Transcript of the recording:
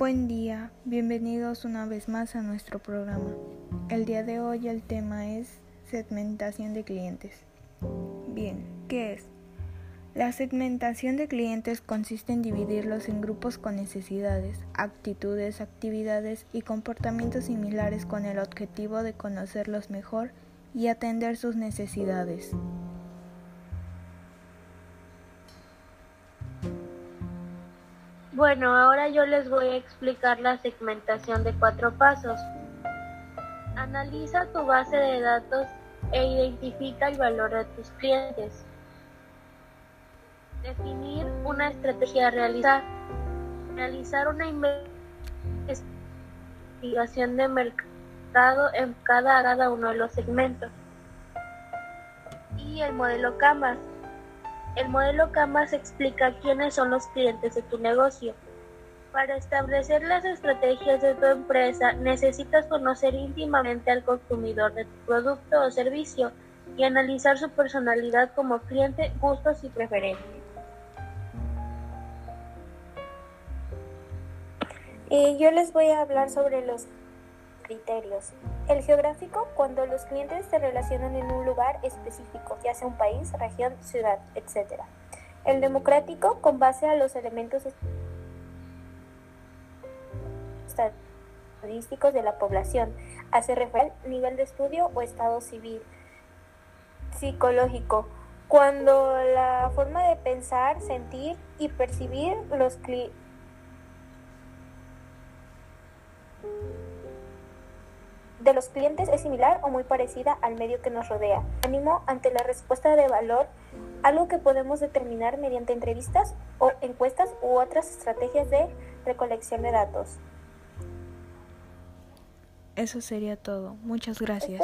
Buen día, bienvenidos una vez más a nuestro programa. El día de hoy el tema es segmentación de clientes. Bien, ¿qué es? La segmentación de clientes consiste en dividirlos en grupos con necesidades, actitudes, actividades y comportamientos similares con el objetivo de conocerlos mejor y atender sus necesidades. Bueno, ahora yo les voy a explicar la segmentación de cuatro pasos. Analiza tu base de datos e identifica el valor de tus clientes. Definir una estrategia a realizar. Realizar una investigación de mercado en cada, cada uno de los segmentos. Y el modelo Canvas el modelo Canvas explica quiénes son los clientes de tu negocio. Para establecer las estrategias de tu empresa necesitas conocer íntimamente al consumidor de tu producto o servicio y analizar su personalidad como cliente, gustos y preferencias. Y yo les voy a hablar sobre los criterios. El geográfico, cuando los clientes se relacionan en un lugar específico, ya sea un país, región, ciudad, etc. El democrático, con base a los elementos estadísticos de la población, hace referencia al nivel de estudio o estado civil. Psicológico, cuando la forma de pensar, sentir y percibir los clientes de los clientes es similar o muy parecida al medio que nos rodea. Ánimo ante la respuesta de valor, algo que podemos determinar mediante entrevistas o encuestas u otras estrategias de recolección de datos. Eso sería todo. Muchas gracias.